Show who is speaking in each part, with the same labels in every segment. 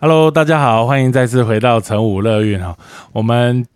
Speaker 1: Hello，大家好，欢迎再次回到成武乐运哈。我们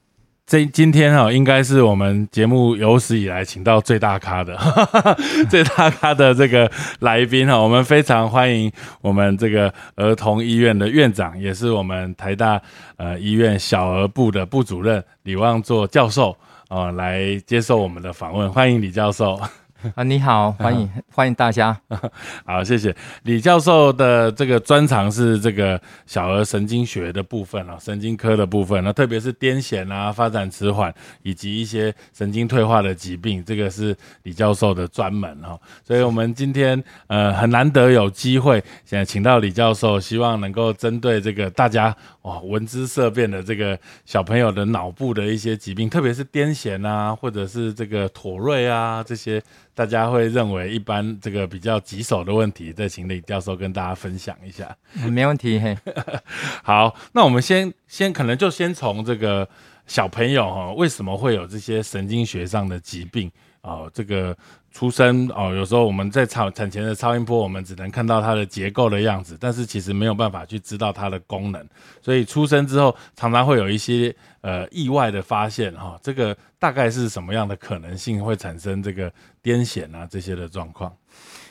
Speaker 1: 这今天哈，应该是我们节目有史以来请到最大咖的 最大咖的这个来宾哈。我们非常欢迎我们这个儿童医院的院长，也是我们台大呃医院小儿部的部主任李旺作教授啊，来接受我们的访问。欢迎李教授。
Speaker 2: 啊，你好，欢迎欢迎大家。
Speaker 1: 好，谢谢李教授的这个专长是这个小儿神经学的部分啊，神经科的部分，那特别是癫痫啊、发展迟缓以及一些神经退化的疾病，这个是李教授的专门哈。所以我们今天呃很难得有机会，现在请到李教授，希望能够针对这个大家哇闻之色变的这个小朋友的脑部的一些疾病，特别是癫痫啊，或者是这个妥瑞啊这些。大家会认为一般这个比较棘手的问题，再请李教授跟大家分享一下。
Speaker 2: 没问题，嘿。
Speaker 1: 好，那我们先先可能就先从这个小朋友哈，为什么会有这些神经学上的疾病啊？这个。出生哦，有时候我们在产产前的超音波，我们只能看到它的结构的样子，但是其实没有办法去知道它的功能。所以出生之后，常常会有一些呃意外的发现哈。这个大概是什么样的可能性会产生这个癫痫啊这些的状况？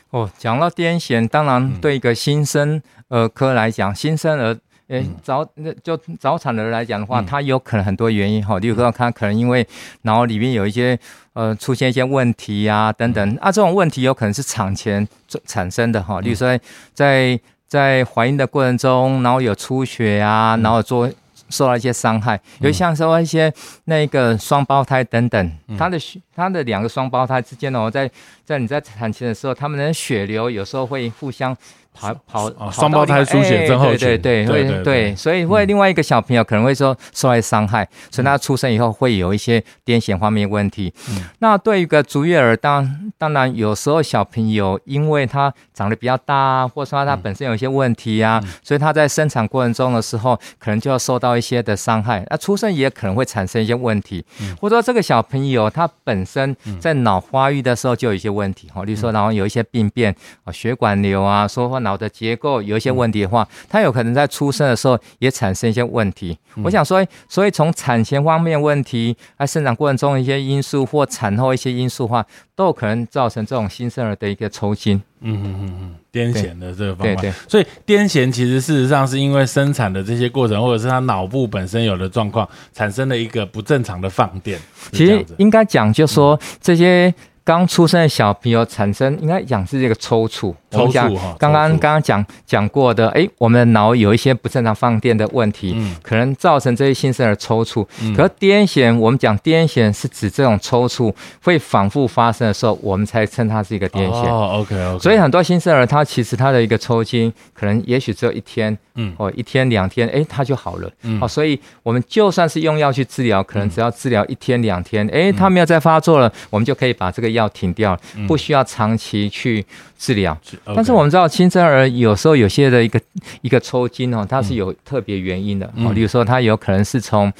Speaker 2: 哦，讲到癫痫，当然对一个新生儿科来讲，新生儿。诶，早那就早产的人来讲的话，他有可能很多原因哈，例如说他可能因为脑里面有一些呃出现一些问题呀等等啊，这种问题有可能是产前产生的哈，例如说在在怀孕的过程中，然后有出血啊，然后做受到一些伤害，有像说一些那个双胞胎等等，他的血他的两个双胞胎之间哦，在在你在产前的时候，他们的血流有时候会互相。跑跑
Speaker 1: 双胞胎出血症候
Speaker 2: 群，对对对会对，所以会另外一个小朋友可能会说受到伤害，所以他出生以后会有一些癫痫方面问题。那对于一个足月儿，当当然有时候小朋友因为他长得比较大啊，或者说他本身有一些问题啊，所以他在生产过程中的时候，可能就要受到一些的伤害。那出生也可能会产生一些问题，或者说这个小朋友他本身在脑发育的时候就有一些问题，哈，例如说然后有一些病变啊，血管瘤啊，说话。脑的结构有一些问题的话，他有可能在出生的时候也产生一些问题。我想说，所以从产前方面问题，在生长过程中一些因素或产后一些因素的话，都有可能造成这种新生儿的一个抽筋。嗯嗯
Speaker 1: 嗯嗯，癫痫的这个方法。对对。所以癫痫其实事实上是因为生产的这些过程，或者是他脑部本身有的状况，产生了一个不正常的放电。
Speaker 2: 其实应该讲，就说这些。刚出生的小朋友产生应该讲是这个抽搐，
Speaker 1: 抽搐哈。
Speaker 2: 刚刚刚刚讲讲过的，哎，我们的脑有一些不正常放电的问题，可能造成这些新生儿抽搐。可癫痫，我们讲癫痫是指这种抽搐会反复发生的时候，我们才称它是一个癫痫。
Speaker 1: 哦，OK OK。
Speaker 2: 所以很多新生儿他其实他的一个抽筋，可能也许只有一天，嗯，哦，一天两天，哎，他就好了。嗯，好，所以我们就算是用药去治疗，可能只要治疗一天两天，哎，他没有再发作了，我们就可以把这个药。停掉，不需要长期去治疗。但是我们知道，新生儿有时候有些的一个一个抽筋哦，它是有特别原因的哦。例如说，它有可能是从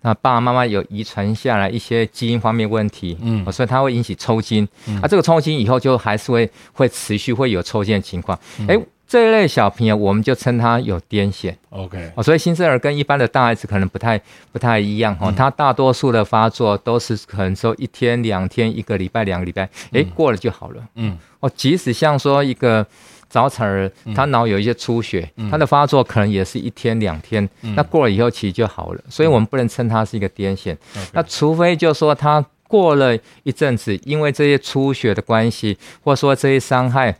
Speaker 2: 那爸爸妈妈有遗传下来一些基因方面问题，嗯，所以它会引起抽筋。啊，这个抽筋以后就还是会会持续会有抽筋的情况。哎。这一类小朋友，我们就称他有癫痫。
Speaker 1: OK，
Speaker 2: 哦，所以新生儿跟一般的大孩子可能不太不太一样哈。他大多数的发作都是可能说一天、两天、一个礼拜、两个礼拜，哎，过了就好了。嗯，哦，即使像说一个早产儿，他脑有一些出血，他的发作可能也是一天两天，那过了以后其实就好了。所以我们不能称他是一个癫痫。那除非就说他过了一阵子，因为这些出血的关系，或者说这些伤害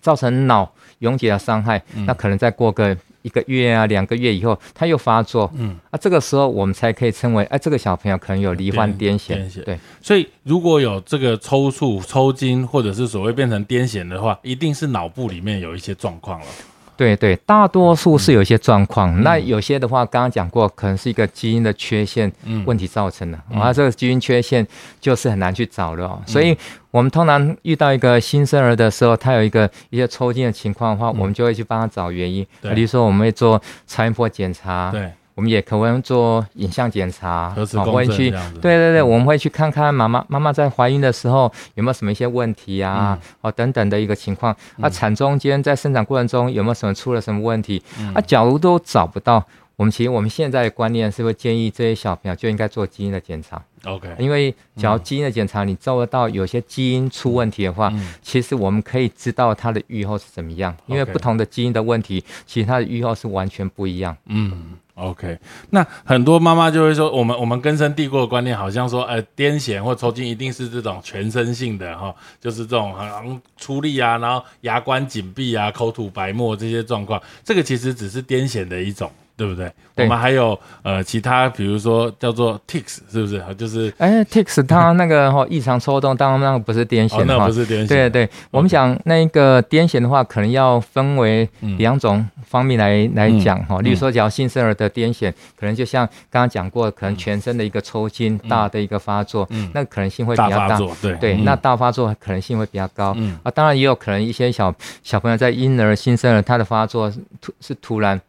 Speaker 2: 造成脑。溶解的伤害，那可能再过个一个月啊，两个月以后，他又发作，嗯，啊，这个时候我们才可以称为，哎，这个小朋友可能有罹患癫痫，对。
Speaker 1: 所以如果有这个抽搐、抽筋，或者是所谓变成癫痫的话，一定是脑部里面有一些状况了。
Speaker 2: 对对，大多数是有一些状况，那有些的话，刚刚讲过，可能是一个基因的缺陷问题造成的，啊，这个基因缺陷就是很难去找了，所以我们通常遇到一个新生儿的时候，他有一个一些抽筋的情况的话，我们就会去帮他找原因，比如说我们会做超音波检查，
Speaker 1: 对。
Speaker 2: 我们也可能做影像检查，
Speaker 1: 核磁共振
Speaker 2: 会去对对对，我们会去看看妈妈妈妈在怀孕的时候有没有什么一些问题啊，
Speaker 1: 嗯。
Speaker 2: 哦等等的一个情况。啊，产中间在生产过程中有没有什么出了什么问题？
Speaker 1: 嗯。
Speaker 2: 啊，假如都找不到，我们其实我们现在的观念是会建议这些小朋友就应该做基因的检查
Speaker 1: ，OK，
Speaker 2: 因为只要基因的检查你做得到有些基因出问题的话，
Speaker 1: 嗯。
Speaker 2: 其实我们可以知道它的预后是怎么样，因为不同的基因的问题，其实它的预后是完全不一样。
Speaker 1: 嗯，OK。那很多妈妈就会说，我们我们根深蒂固的观念，好像说，呃，癫痫或抽筋一定是这种全身性的哈，就是这种好像出力啊，然后牙关紧闭啊，口吐白沫这些状况，这个其实只是癫痫的一种。对不对？
Speaker 2: 对。
Speaker 1: 我们还有呃其他，比如说叫做 ticks，是不是？就是
Speaker 2: 哎，ticks 它那个哈异常抽动，当然那个不是癫
Speaker 1: 哦，那
Speaker 2: 痫哈。
Speaker 1: 不是癫痫，
Speaker 2: 对对，我们讲那个癫痫的话，可能要分为两种方面来来讲哈。例如说，假如新生儿的癫痫，可能就像刚刚讲过，可能全身的一个抽筋、大的一个发作，嗯。那可能性会比较大。
Speaker 1: 对。
Speaker 2: 对，
Speaker 1: 嗯。
Speaker 2: 那大发作可能性会比较高。
Speaker 1: 嗯。
Speaker 2: 啊，当然也有可能一些小小朋友在婴儿、新生儿他的发作突是突然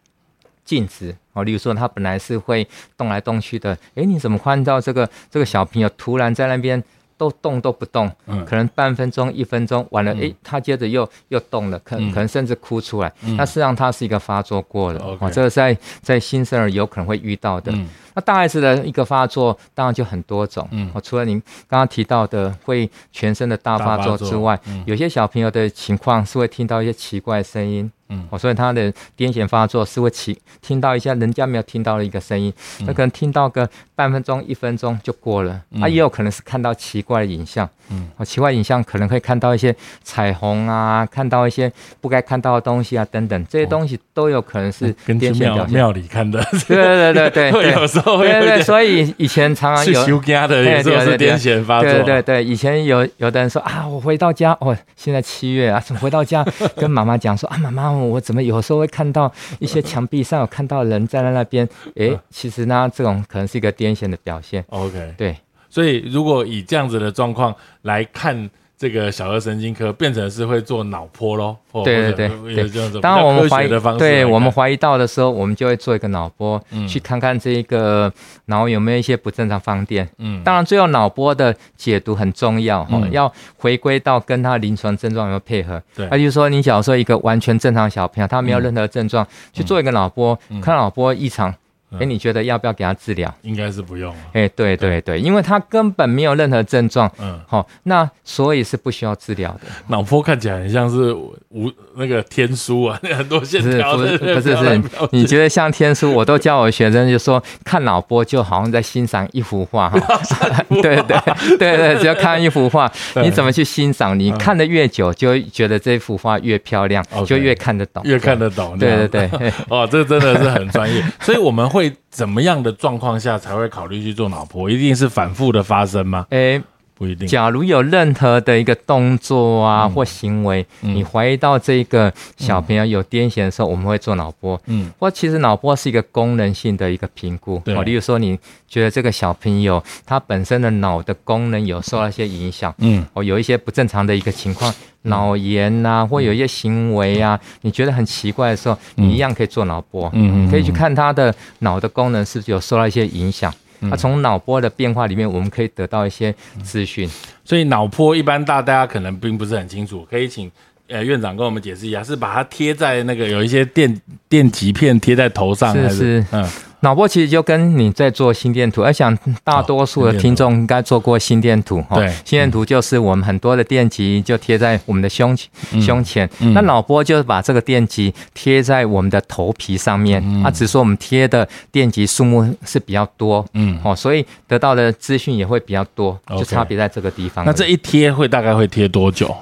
Speaker 2: 静止哦，例如说他本来是会动来动去的，诶，你怎么看到这个这个小朋友突然在那边都动都不动？
Speaker 1: 嗯
Speaker 2: 可能半分钟、一分钟完了，诶，他接着又又动了，可
Speaker 1: 嗯
Speaker 2: 可能甚至哭出来。那实际上他是一个发作过了哦，这个在在新生儿有可能会遇到的。
Speaker 1: 嗯
Speaker 2: 那大孩子的一个发作，当然就很多种。
Speaker 1: 嗯
Speaker 2: 哦，除了您刚刚提到的会全身的大发作之外，有些小朋友的情况是会听到一些奇怪的声音。
Speaker 1: 嗯。
Speaker 2: 哦，所以他的癫痫发作是会起听到一下人家没有听到的一个声音，他可能听到个半分钟、一分钟就过了。啊，也有可能是看到奇怪的影像。
Speaker 1: 嗯，
Speaker 2: 哦，奇怪影像可能会看到一些彩虹啊，看到一些不该看到的东西啊，等等，这些东西都有可能是
Speaker 1: 哦跟去庙
Speaker 2: 癫痫表现。
Speaker 1: 庙里看的，
Speaker 2: 对对对对
Speaker 1: 会
Speaker 2: 对，
Speaker 1: 有时候会
Speaker 2: 对对对，所以以前常常
Speaker 1: 是
Speaker 2: 有
Speaker 1: 休假的，有时候是癫痫发作，
Speaker 2: 对对对，以前有有的人说啊，我回到家，哦，现在七月啊，怎么回到家跟妈妈讲说啊，妈妈，我怎么有时候会看到一些墙壁上有看到人站在那边，诶，其实呢，这种可能是一个癫痫的表现。
Speaker 1: OK，
Speaker 2: 对，
Speaker 1: 所以如果以这样子的状况来看。这个小儿神经科变成是会做脑波喽，或
Speaker 2: 对对对
Speaker 1: 有这样子
Speaker 2: 当然我们怀疑
Speaker 1: 的方式，
Speaker 2: 对我们怀疑到的时候，我们就会做一个脑波，
Speaker 1: 嗯。
Speaker 2: 去看看这个脑有没有一些不正常放电。
Speaker 1: 嗯。
Speaker 2: 当然，最后脑波的解读很重要哈、
Speaker 1: 嗯。
Speaker 2: 要回归到跟他临床症状有没有配合。
Speaker 1: 对。
Speaker 2: 那就是说，你假如说一个完全正常的小朋友，他没有任何症状，去做一个脑波，看脑波异常，哎、你觉得要不要给他治疗？
Speaker 1: 应该是不用了，
Speaker 2: 哎、对对对，因为他根本没有任何症状，
Speaker 1: 嗯，
Speaker 2: 好、那所以是不需要治疗的。
Speaker 1: 脑波看起来很像是无那个天书啊，很多线
Speaker 2: 不是
Speaker 1: 条
Speaker 2: 不是不是
Speaker 1: 在那飘来
Speaker 2: 是，你觉得像天书，我都教我学生就说看脑波就好像在欣赏一幅画哈，对对对对，只要看一幅画，你怎么去欣赏？你看的越久，就觉得这幅画越漂亮就越看得懂，
Speaker 1: 越看得懂，
Speaker 2: 对对对，
Speaker 1: 哦，这真的是很专业，所以我们会会怎么样的状况下才会考虑去做脑波？一定是反复的发生吗？
Speaker 2: 诶，
Speaker 1: 不一定。
Speaker 2: 假如有任何的一个动作啊或行为，
Speaker 1: 嗯。
Speaker 2: 你怀疑到这个小朋友有癫痫的时候，我们会做脑波。
Speaker 1: 嗯。
Speaker 2: 或其实脑波是一个功能性的一个评估，
Speaker 1: 对。
Speaker 2: 哦，例如说你觉得这个小朋友他本身的脑的功能有受到一些影响，
Speaker 1: 嗯。
Speaker 2: 哦，有一些不正常的一个情况，脑炎呐、或有一些行为啊，你觉得很奇怪的时候，你一样可以做脑波，
Speaker 1: 嗯嗯。
Speaker 2: 可以去看他的脑的功能是不是有受到一些影响。那、从脑波的变化里面，我们可以得到一些资讯。
Speaker 1: 所以脑波一般大大家可能并不是很清楚，可以请呃院长跟我们解释一下，是把它贴在那个有一些电电极片贴在头上，还
Speaker 2: 是是。
Speaker 1: 嗯
Speaker 2: 脑波其实就跟你在做心电图，我想大多数的听众应该做过心电图哈。
Speaker 1: 对。
Speaker 2: 心电图就是我们很多的电极就贴在我们的胸胸前，那脑波就是把这个电极贴在我们的头皮上面，啊，只是说我们贴的电极数目是比较多，
Speaker 1: 嗯，
Speaker 2: 哦，所以得到的资讯也会比较多，就差别在这个地方。
Speaker 1: 那这一贴会大概会贴多久？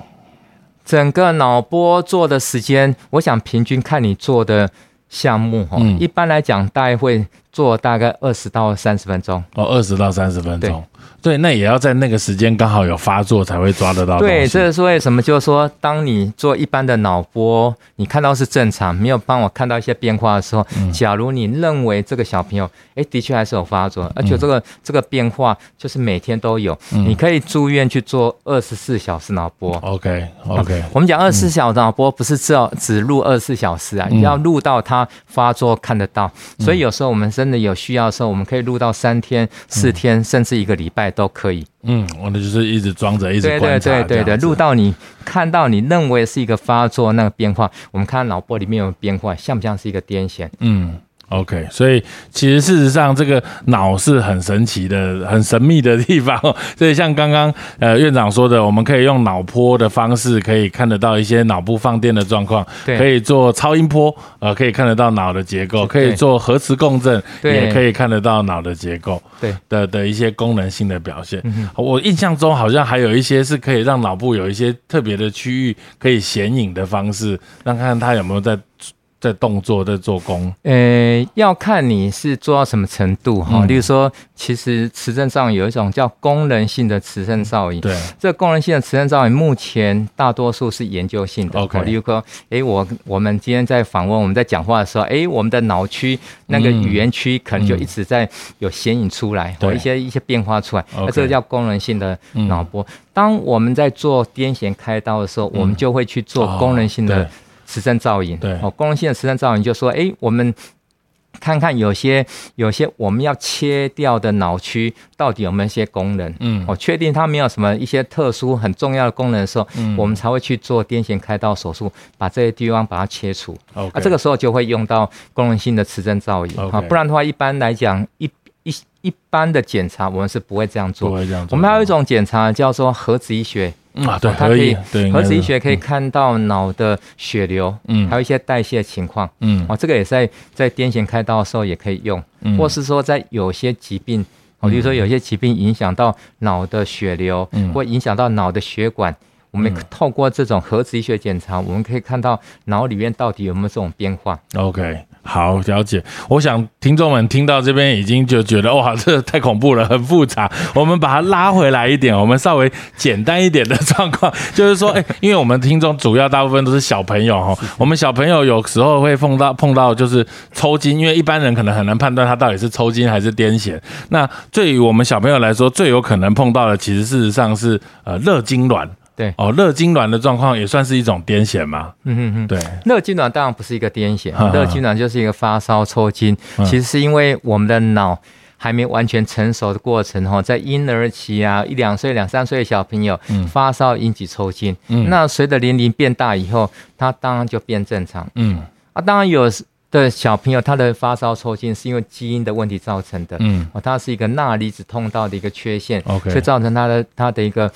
Speaker 2: 整个脑波做的时间，我想平均看你做的项目哈，
Speaker 1: 嗯。
Speaker 2: 一般来讲大概会做大概二十到三十分钟。
Speaker 1: 哦，二十到三十分钟。对，那也要在那个时间刚好有发作才会抓得到。
Speaker 2: 对，这是为什么？就是说，当你做一般的脑波，你看到是正常，没有帮我看到一些变化的时候，
Speaker 1: 嗯
Speaker 2: 假如你认为这个小朋友，哎，的确还是有发作，而
Speaker 1: 嗯
Speaker 2: 且这个、这个变化就是每天都有，你可以住院去做二十四小时脑波。
Speaker 1: OK OK，
Speaker 2: 我们讲二十四小时脑波，不是只要只录二十四小时啊，要录到他发作看得到。所以有时候我们真真的有需要的时候，我们可以录到三天、四天，甚至一个礼拜都可以。
Speaker 1: 嗯，我的就是一直装着，一直
Speaker 2: 对
Speaker 1: 观察，
Speaker 2: 对对对对，录到你看到你认为是一个发作那个变化，我们看脑波里面有变化，像不像是一个癫痫？
Speaker 1: 嗯。OK，所以其实事实上，这个脑是很神奇的、很神秘的地方。所以像刚刚呃院长说的，我们可以用脑波的方式，可以看得到一些脑部放电的状况，可以做超音波，呃，可以看得到脑的结构，可以做核磁共振，也可以看得到脑的结构
Speaker 2: 对，
Speaker 1: 的的一些功能性的表现。
Speaker 2: 嗯
Speaker 1: 我印象中好像还有一些是可以让脑部有一些特别的区域可以显影的方式，让看看它有没有在在动作、在做工。
Speaker 2: 呃，要看你是做到什么程度哈。
Speaker 1: 嗯
Speaker 2: 例如说，其实磁振造影有一种叫功能性的磁振造影。
Speaker 1: 对，
Speaker 2: 这功能性的磁振造影目前大多数是研究性的。
Speaker 1: OK
Speaker 2: 哦例如说，诶，我我们今天在访问，我们在讲话的时候，诶，我们的脑区那个
Speaker 1: 嗯
Speaker 2: 语言区可能就一直在有显影出来，一些一些变化出来，那这个叫功能性的
Speaker 1: 嗯
Speaker 2: 脑波。当我们在做癫痫开刀的时候，我们就会去做
Speaker 1: 哦
Speaker 2: 功能性的
Speaker 1: 对
Speaker 2: 磁振造影。
Speaker 1: 对
Speaker 2: 哦，功能性的磁振造影就说，哎，我们看看有些有些我们要切掉的脑区到底有没有一些功能。
Speaker 1: 嗯
Speaker 2: 哦，确定它没有什么一些特殊很重要的功能的时候，
Speaker 1: 嗯
Speaker 2: 我们才会去做癫痫开刀手术，把这些地方把它切除。
Speaker 1: ，OK，
Speaker 2: 啊，这个时候就会用到功能性的磁振造影啊，不然的话，一般来讲，一一一般的检查我们是不会这样
Speaker 1: 不
Speaker 2: 做。
Speaker 1: 会这样做。
Speaker 2: 我们还有一种检查叫做核子医学，
Speaker 1: 嗯啊，对，
Speaker 2: 它可以，
Speaker 1: 对，
Speaker 2: 核磁医学可以看到脑的血流，
Speaker 1: 嗯。
Speaker 2: 还有一些代谢情况。
Speaker 1: 嗯。
Speaker 2: 哦，这个也在在癫痫开刀的时候也可以用，
Speaker 1: 嗯。
Speaker 2: 或是说在有些疾病，哦，比如说有些疾病影响到脑的血流，
Speaker 1: 嗯。
Speaker 2: 或影响到脑的血管，我们透过这种核磁医学检查，我们可以看到脑里面到底有没有这种变化。
Speaker 1: OK，好，了解。我想听众们听到这边已经就觉得哇，这太恐怖了，很复杂。我们把它拉回来一点，我们稍微简单一点的状况，就是说，哎、因为我们听众主要大部分都是小朋友哈，我们小朋友有时候会碰到碰到就是抽筋，因为一般人可能很难判断他到底是抽筋还是癫痫。那对于我们小朋友来说，最有可能碰到的，其实事实上是呃热痉挛。
Speaker 2: 对。
Speaker 1: 哦，热痉挛的状况也算是一种癫痫嘛？
Speaker 2: 嗯哼哼。
Speaker 1: 对，
Speaker 2: 热痉挛当然不是一个癫痫热痉挛就是一个发烧抽筋，
Speaker 1: 嗯
Speaker 2: 其实是因为我们的脑还没完全成熟的过程哈，在婴儿期啊，一两岁、两三岁的小朋友发烧引起抽筋，
Speaker 1: 嗯。
Speaker 2: 那随着年龄变大以后，他当然就变正常。
Speaker 1: 嗯。
Speaker 2: 啊。当然有的小朋友他的发烧抽筋是因为基因的问题造成的，
Speaker 1: 嗯。
Speaker 2: 哦，它是一个钠离子通道的一个缺陷所以造成他的他的一个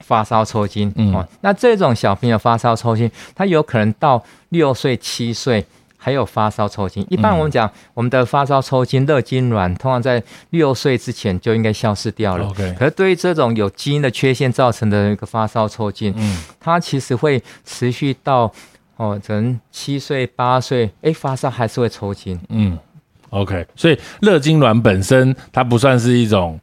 Speaker 2: 发烧抽筋。
Speaker 1: 嗯
Speaker 2: 哦，那这种小朋友发烧抽筋，他有可能到六岁、七岁。还有发烧抽筋，一般我们讲我们的发烧抽筋、热痉挛，通常在六岁之前就应该消失掉了。
Speaker 1: OK
Speaker 2: 可是对于这种有基因的缺陷造成的一个发烧抽筋，
Speaker 1: 嗯
Speaker 2: 它其实会持续到哦，可能七岁、八岁，哎，发烧还是会抽筋。
Speaker 1: 嗯，OK，所以热痉挛本身它不算是一种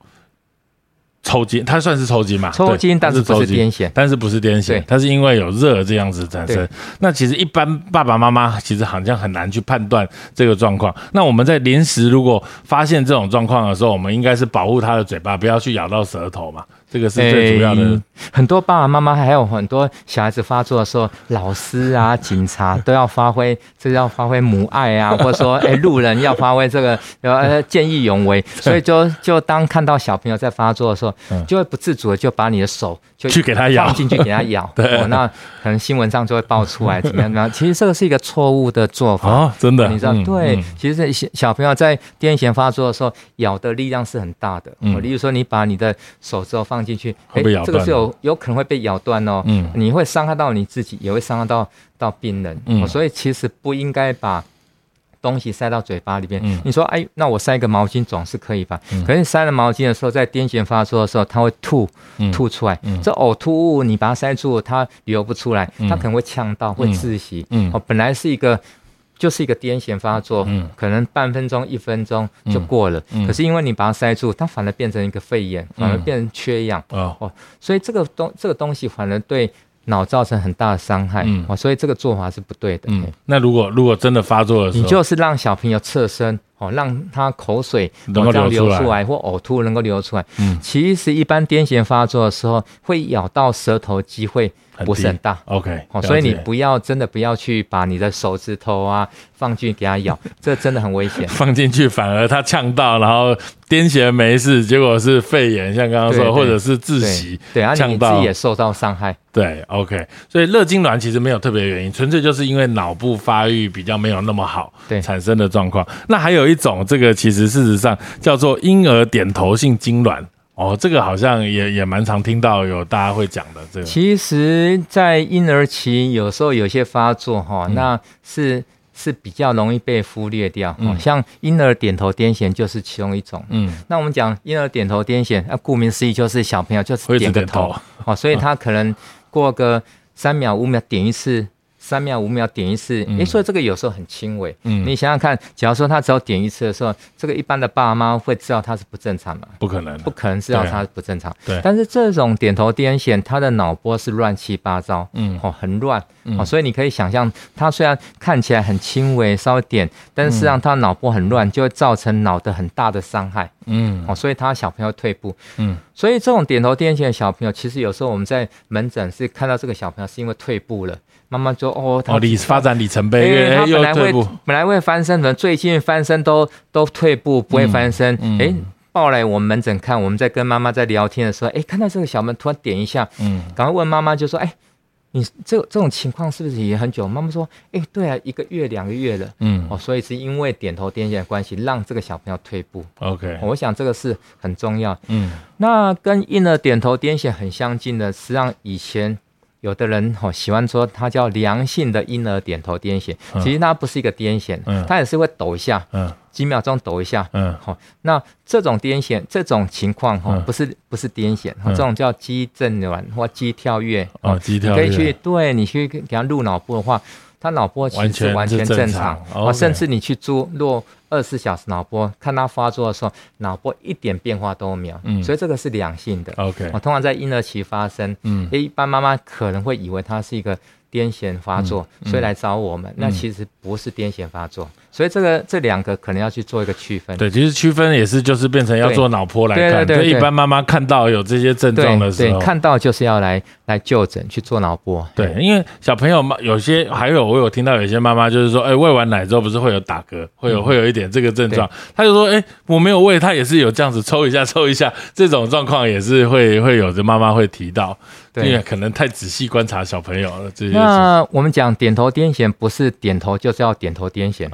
Speaker 1: 抽筋，它算是抽筋嘛？
Speaker 2: 抽筋但是不是癫痫
Speaker 1: 但是不是癫痫
Speaker 2: 对，
Speaker 1: 它是因为有热这样子产生。那其实一般爸爸妈妈其实好像很难去判断这个状况。那我们在临时如果发现这种状况的时候，我们应该是保护他的嘴巴，不要去咬到舌头嘛。这个是最主要的
Speaker 2: 诶。很多爸爸妈妈还有很多小孩子发作的时候，老师啊、警察都要发挥，这要发挥母爱啊，或者说，哎，路人要发挥这个呃见义勇为，所以就就当看到小朋友在发作的时候，
Speaker 1: 嗯
Speaker 2: 就会不自主的就把你的手就
Speaker 1: 去给他咬
Speaker 2: 放进去给他咬，
Speaker 1: 对
Speaker 2: 哦，那可能新闻上就会爆出来怎么样怎么样。其实这个是一个错误的做法。
Speaker 1: 哦，真的，
Speaker 2: 你知道，
Speaker 1: 嗯
Speaker 2: 对
Speaker 1: 嗯，
Speaker 2: 其实小小朋友在癫痫发作的时候，咬的力量是很大的。
Speaker 1: 嗯
Speaker 2: 嗯，例如说，你把你的手指头放进去，
Speaker 1: 会被咬
Speaker 2: 这个是有有可能会被咬断哦。
Speaker 1: 嗯
Speaker 2: 你会伤害到你自己，也会伤害到到病人。
Speaker 1: 嗯
Speaker 2: 哦所以其实不应该把东西塞到嘴巴里边。
Speaker 1: 嗯
Speaker 2: 你说，哎，那我塞一个毛巾总是可以吧？
Speaker 1: 嗯
Speaker 2: 可是塞了毛巾的时候，在癫痫发作的时候，它会吐
Speaker 1: 嗯
Speaker 2: 吐出来。
Speaker 1: 嗯
Speaker 2: 这呕吐物你把它塞住，它流不出来，
Speaker 1: 嗯
Speaker 2: 它可能会呛到，会窒息。
Speaker 1: 嗯
Speaker 2: 哦，本来是一个。就是一个癫痫发作，
Speaker 1: 嗯
Speaker 2: 可能半分钟、一分钟就过了。
Speaker 1: 嗯
Speaker 2: 可是因为你把它塞住，它反而变成一个肺炎，反而变成缺氧。
Speaker 1: 哦，
Speaker 2: 所以这个东这个东西反而对脑造成很大的伤害。
Speaker 1: 嗯
Speaker 2: 哦，所以这个做法是不对的。
Speaker 1: 嗯，那如果如果真的发作的时候，
Speaker 2: 你就是让小朋友侧身，哦，让他口水
Speaker 1: 能够
Speaker 2: 哦
Speaker 1: 流出来
Speaker 2: 或呕吐能够流出来。
Speaker 1: 嗯
Speaker 2: 其实一般癫痫发作的时候，会咬到舌头机会
Speaker 1: 很
Speaker 2: 不是很大。
Speaker 1: OK，
Speaker 2: 哦，所以你不要真的不要去把你的手指头啊放进去给它咬，这真的很危险。
Speaker 1: 放进去反而它呛到，然后癫痫没事，结果是肺炎，像刚刚说，或者是窒息，
Speaker 2: 对啊，你自己也受到伤害。
Speaker 1: 对，OK，所以热痉挛其实没有特别原因，纯粹就是因为脑部发育比较没有那么好，
Speaker 2: 对
Speaker 1: 产生的状况。那还有一种，这个其实事实上叫做婴儿点头性痉挛。哦，这个好像也也蛮常听到有大家会讲的。这个
Speaker 2: 其实，在婴儿期有时候有些发作哈，那是是比较容易被忽略掉。嗯，像婴儿点头癫痫就是其中一种。嗯，那我们讲婴儿点头癫痫，那顾名思义就是小朋友就是点个头，哦，所以他可能过个三秒五秒点一次。三秒五秒点一次，哎，所以这个有时候很轻微。嗯，你想想看，假如说他只要点一次的时候，这个一般的爸妈会知道他是不正常的，
Speaker 1: 不可能，
Speaker 2: 不可能知道他是不正常。
Speaker 1: 对，
Speaker 2: 但是这种点头癫痫，他的脑波是乱七八糟，嗯，哦，很乱，哦，所以你可以想象，他虽然看起来很轻微，稍微点，但是实际上他脑波很乱，就会造成脑的很大的伤害。嗯，哦，所以他小朋友退步。嗯，所以这种点头癫痫的小朋友，其实有时候我们在门诊是看到这个小朋友是因为退步了。妈妈说：“哦，
Speaker 1: 哦，里发展里程碑，
Speaker 2: 他本来会本来会翻身的，最近翻身都都退步，不会翻身。哎，抱来我们门诊看，我们在跟妈妈在聊天的时候，哎，看到这个小门突然点一下，嗯，赶快问妈妈就说：，哎，你这这种情况是不是也很久？妈妈说：，哎，对啊，一个月两个月了，嗯，哦，所以是因为点头癫痫的关系，让这个小朋友退步。
Speaker 1: OK，
Speaker 2: 我想这个是很重要。嗯，那跟婴儿点头癫痫很相近的，实际上以前。有的人哦喜欢说它叫良性的婴儿点头癫痫，其实它不是一个癫痫，它也是会抖一下，嗯。几秒钟抖一下，嗯。好，那这种癫痫这种情况哈不是不是癫痫，这种叫肌震挛或肌跳跃，
Speaker 1: 哦，肌跳跃，
Speaker 2: 可以去对你去给他录脑部的话。他脑波其实完全正常，哦，甚至你去做做二十四小时脑波，看他发作的时候，脑波一点变化都没有，嗯，所以这个是良性的
Speaker 1: ，OK，
Speaker 2: 我通常在婴儿期发生，嗯，一般妈妈可能会以为他是一个癫痫发作，所以来找我们，那其实不是癫痫发作。所以这个这两个可能要去做一个区分。
Speaker 1: 对，其实区分也是就是变成要做脑波来看。
Speaker 2: 对对对。
Speaker 1: 一般妈妈看到有这些症状的时
Speaker 2: 候，看到就是要来来就诊去做脑波。
Speaker 1: 对，因为小朋友嘛，有些还有我有听到有些妈妈就是说，哎，喂完奶之后不是会有打嗝，会有会有一点这个症状，他就说，哎，我没有喂，他也是有这样子抽一下抽一下这种状况，也是会会有的妈妈会提到，因为可能太仔细观察小朋友了这些。
Speaker 2: 那我们讲点头癫痫，不是点头就是要点头癫痫。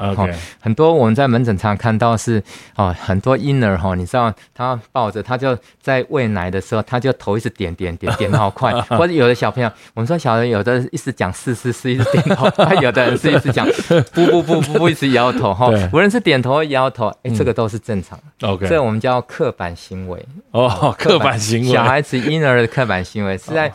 Speaker 2: 很多我们在门诊常看到是哦，很多婴儿哈，你知道他抱着他就在喂奶的时候，他就头一直点点点点的好快，或者有的小朋友，我们说小人有的一直讲是是是一直点头，有的人是一直讲不不不不不一直摇头哈，无论是点头摇头，哎，这个都是正常。
Speaker 1: OK，
Speaker 2: 这我们叫刻板行为
Speaker 1: 哦，刻板行为，
Speaker 2: 小孩子婴儿的刻板行为是在。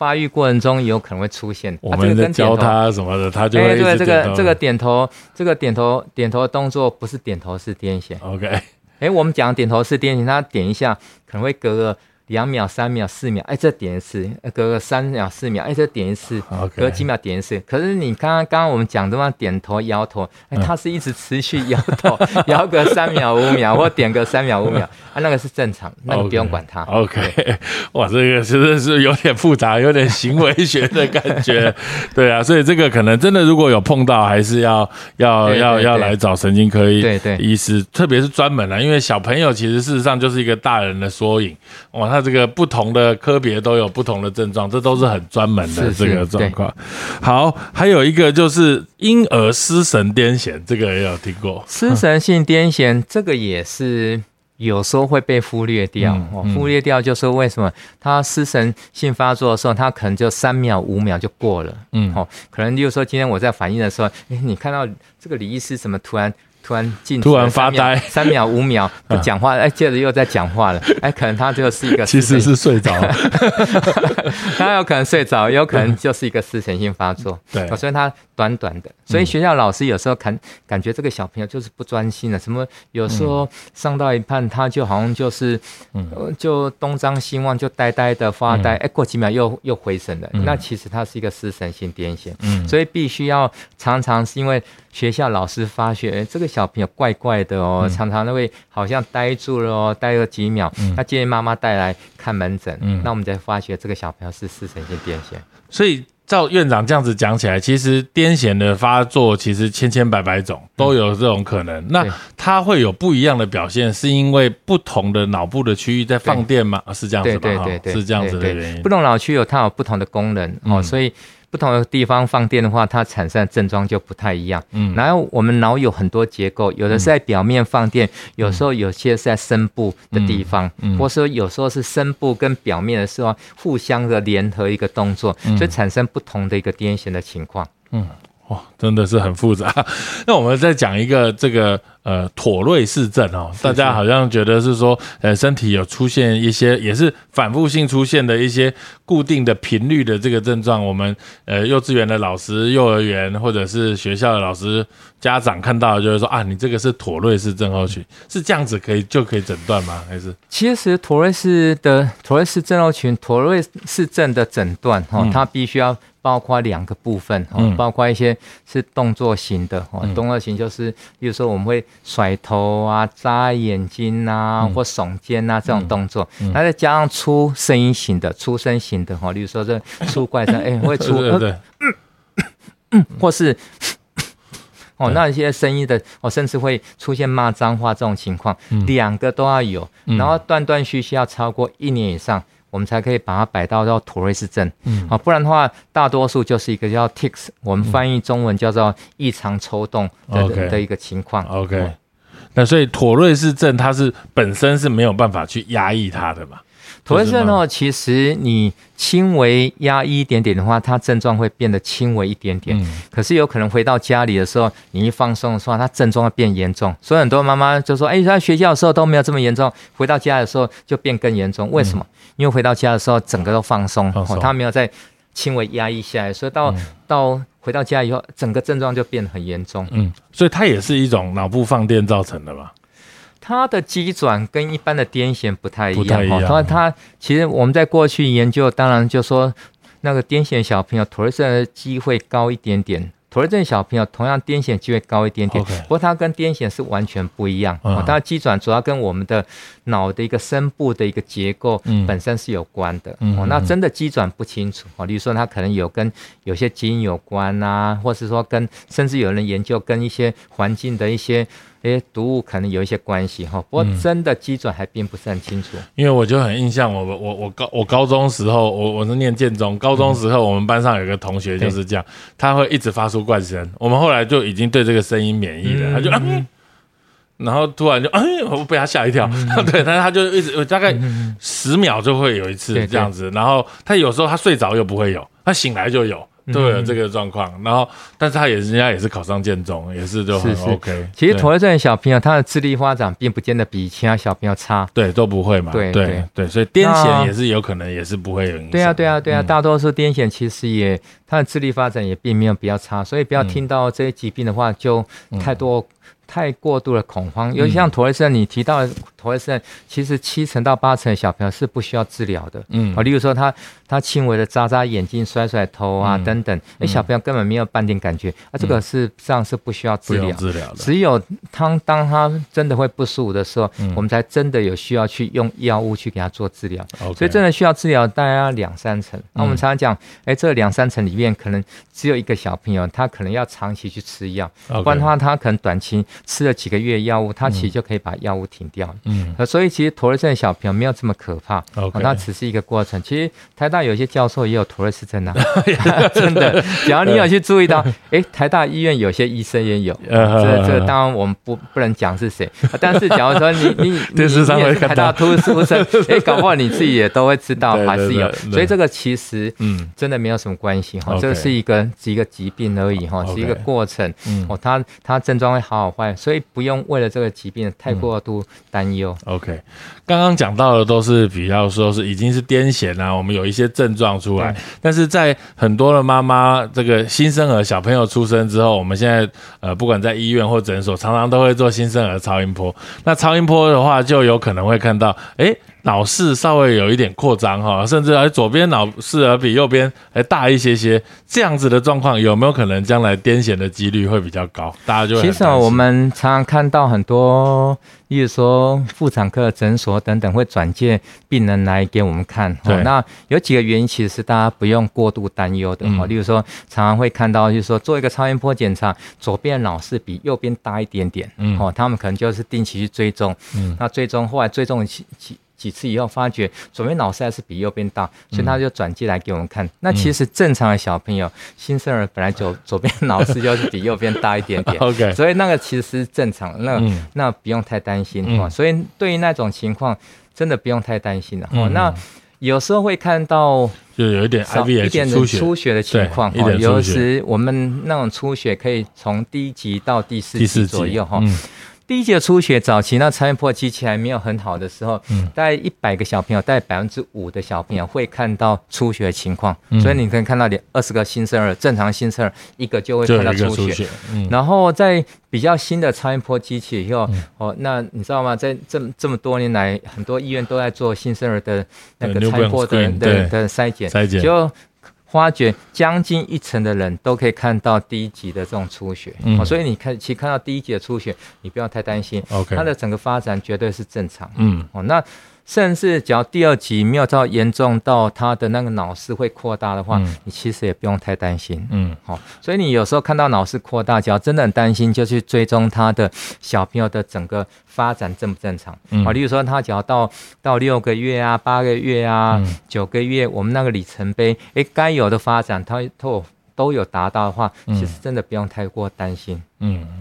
Speaker 2: 发育过程中有可能会出现，
Speaker 1: 我们在教他什么的，他就会
Speaker 2: 对这个这个点头，这个点头点头的动作不是点头是癫痫。
Speaker 1: OK，
Speaker 2: 哎，我们讲点头是癫痫，他点一下可能会隔个。两秒、三秒、四秒，哎，这点一次，隔个三秒、四秒，哎，这点一次，隔几秒点一次。可是你刚刚刚刚我们讲的嘛，点头、摇头，哎，他是一直持续摇头，摇个三秒、五秒，或点个三秒、五秒，啊，那个是正常，那你不用管他。
Speaker 1: OK，哇，这个真的是有点复杂，有点行为学的感觉。对啊，所以这个可能真的如果有碰到，还是要要要要来找神经科医
Speaker 2: 对对
Speaker 1: 医师，特别是专门的，因为小朋友其实事实上就是一个大人的缩影。哇，他。这个不同的科别都有不同的症状，这都是很专门的这个状况。好，还有一个就是婴儿失神癫痫，这个也有听过。
Speaker 2: 失神性癫痫，这个也是有时候会被忽略掉。哦，忽略掉就是为什么他失神性发作的时候，他可能就三秒、五秒就过了。嗯，哦，可能就是说今天我在反应的时候，哎，你看到这个李医师怎么突然？突然静，
Speaker 1: 突然发呆，
Speaker 2: 三秒五秒不讲话，哎，接着又在讲话了，哎，可能他就是一个，
Speaker 1: 其实是睡着，
Speaker 2: 他有可能睡着，有可能就是一个失神性发作，
Speaker 1: 对，
Speaker 2: 所以他短短的，所以学校老师有时候感感觉这个小朋友就是不专心了，什么有时候上到一半他就好像就是，嗯，就东张西望，就呆呆的发呆，哎，过几秒又又回神了，那其实他是一个失神性癫痫，嗯，所以必须要常常是因为。学校老师发觉，这个小朋友怪怪的哦，常常都会好像呆住了哦，呆了几秒，他建议妈妈带来看门诊，那我们才发觉这个小朋友是失神性癫痫。
Speaker 1: 所以照院长这样子讲起来，其实癫痫的发作其实千千百百种都有这种可能。那它会有不一样的表现，是因为不同的脑部的区域在放电吗？是这样子吗？
Speaker 2: 对对对，
Speaker 1: 是这样子的原因。
Speaker 2: 不同脑区有它有不同的功能哦，所以。不同的地方放电的话，它产生的症状就不太一样。嗯，然后我们脑有很多结构，有的是在表面放电，有时候有些是在深部的地方，或者说有时候是深部跟表面的时候互相的联合一个动作，所以产生不同的一个癫痫的情况。嗯。
Speaker 1: 哇，真的是很复杂。那我们再讲一个这个呃妥瑞氏症哦，大家好像觉得是说呃身体有出现一些也是反复性出现的一些固定的频率的这个症状。我们呃幼稚园的老师、幼儿园或者是学校的老师、家长看到就是说啊，你这个是妥瑞氏症候群，是这样子可以就可以诊断吗？还是
Speaker 2: 其实妥瑞氏的妥瑞氏症候群、妥瑞氏症的诊断哈，它必须要。包括两个部分哦，包括一些是动作型的哦，动作型就是，比如说我们会甩头啊、眨眼睛啊或耸肩啊这种动作，那再加上出声音型的、出声型的哈，例如说这出怪声，哎，会出
Speaker 1: 对，
Speaker 2: 或是哦，那一些声音的哦，甚至会出现骂脏话这种情况，两个都要有，然后断断续续要超过一年以上。我们才可以把它摆到叫妥瑞氏症，嗯，啊，不然的话，大多数就是一个叫 tics，我们翻译中文叫做异常抽动的的一个情况。
Speaker 1: OK，那所以妥瑞氏症它是本身是没有办法去压抑它的嘛？
Speaker 2: 妥瑞症呢，其实你轻微压抑一点点的话，它症状会变得轻微一点点。嗯。可是有可能回到家里的时候，你一放松的话，它症状会变严重。所以很多妈妈就说：“哎，在学校的时候都没有这么严重，回到家的时候就变更严重。为什么？因为回到家的时候整个都放松，哦，他没有再轻微压抑下来，所以到到回到家以后，整个症状就变得很严重。
Speaker 1: 嗯。所以它也是一种脑部放电造成的嘛？
Speaker 2: 它的机转跟一般的癫痫不太一样哈，它它其实我们在过去研究，当然就说那个癫痫小朋友妥瑞症的机会高一点点。妥瑞症小朋友同样癫痫机会高一点点，不过它跟癫痫是完全不一样。它的机转主要跟我们的脑的一个深部的一个结构本身是有关的。哦，那真的机转不清楚哦，比如说它可能有跟有些基因有关啊，或是说跟甚至有人研究跟一些环境的一些。诶，毒物可能有一些关系哈，不过真的基准还并不是很清楚。
Speaker 1: 因为我就很印象，我我我高我高中时候，我我是念建中，高中时候我们班上有个同学就是这样，他会一直发出怪声，我们后来就已经对这个声音免疫了，他就嗯，然后突然就哎，我被他吓一跳，对，但是他就一直大概十秒就会有一次这样子，然后他有时候他睡着又不会有，他醒来就有。都有这个状况，然后，但是他也人家也是考上建中，也是就很 OK。
Speaker 2: 其实妥瑞症的小朋友，他的智力发展并不见得比其他小朋友差，
Speaker 1: 对，都不会嘛。对对对，所以癫痫也是有可能，也是不会有影响。
Speaker 2: 对啊对啊对啊，大多数癫痫其实也他的智力发展也并没有比较差，所以不要听到这些疾病的话就太多。太过度的恐慌，尤其像妥瑞症，你提到妥瑞症，其实七成到八成的小朋友是不需要治疗的。嗯，啊，例如说他他轻微的眨眨眼睛、甩甩头啊等等，哎，小朋友根本没有半点感觉，啊，这个是这样是不需要治疗。
Speaker 1: 治疗的。
Speaker 2: 只有他当他真的会不舒服的时候，我们才真的有需要去用药物去给他做治疗。所以真的需要治疗大概两三成。那我们常常讲，哎，这两三成里面可能只有一个小朋友，他可能要长期去吃药，不然的话他可能短期。吃了几个月药物，他其实就可以把药物停掉。嗯，所以其实妥瑞症小朋友没有这么可怕。
Speaker 1: OK，
Speaker 2: 那只是一个过程。其实台大有些教授也有妥瑞氏症啊，真的。只要你有去注意到，哎，台大医院有些医生也有。这这当然我们不不能讲是谁，但是假如说你你你是台大突出生，哎，搞不好你自己也都会知道还是有。所以这个其实嗯真的没有什么关系哈，这是一个是一个疾病而已哈，是一个过程。哦，他他症状会好好坏。所以不用为了这个疾病太过度担忧。
Speaker 1: OK，刚刚讲到的都是比较说是已经是癫痫啊，我们有一些症状出来。但是在很多的妈妈这个新生儿小朋友出生之后，我们现在呃不管在医院或诊所，常常都会做新生儿超音波。那超音波的话，就有可能会看到，哎，脑室稍微有一点扩张哈，甚至还左边脑室而比右边还大一些些，这样子的状况有没有可能将来癫痫的几率会比较高？大家就
Speaker 2: 其实我们常常看到很多，例如说妇产科诊所等等会转介病人来给我们看。
Speaker 1: 对，
Speaker 2: 那有几个原因，其实是大家不用过度担忧的哈。例如说，常常会看到就是说做一个超音波检查，左边脑室比右边大一点点，嗯，哦，他们可能就是定期去追踪，嗯，那追踪后来追踪几几。几次以后发觉左边脑塞是比右边大，所以他就转寄来给我们看。那其实正常的小朋友新生儿本来就 左边脑室就是比右边大一点点，
Speaker 1: OK，
Speaker 2: 所以那个其实是正常，那那不用太担心哈。所以对于那种情况，真的不用太担心了哈。那有时候会看到
Speaker 1: 就有一点
Speaker 2: 一点
Speaker 1: 的
Speaker 2: 出血的情况，有时我们那种出血可以从第一级到第四级左右哈。第一节出血早期，那超音波机器还没有很好的时候，嗯大概一百个小朋友，大概百分之五的小朋友会看到出血的情况。所以你可以看到，你二十个新生儿，正常新生儿一个就会看到出血。然后在比较新的超音波机器以后，哦，那你知道吗？在这这么多年来，很多医院都在做新生儿的那个超音波的的的筛检，就。发觉将近一成的人都可以看到第一级的这种出血，嗯，所以你看，其实看到第一级的出血，你不要太担心
Speaker 1: ，OK，
Speaker 2: 它的整个发展绝对是正常，嗯，哦，那。甚至只要第二级没有到严重到他的那个脑室会扩大的话，你其实也不用太担心。嗯，好，所以你有时候看到脑室扩大，只要真的很担心，就去追踪他的小朋友的整个发展正不正常。好，例如说他只要到到六个月啊、八个月啊、九个月，我们那个里程碑，哎，该有的发展，他都都有达到的话，其实真的不用太过担心。
Speaker 1: 嗯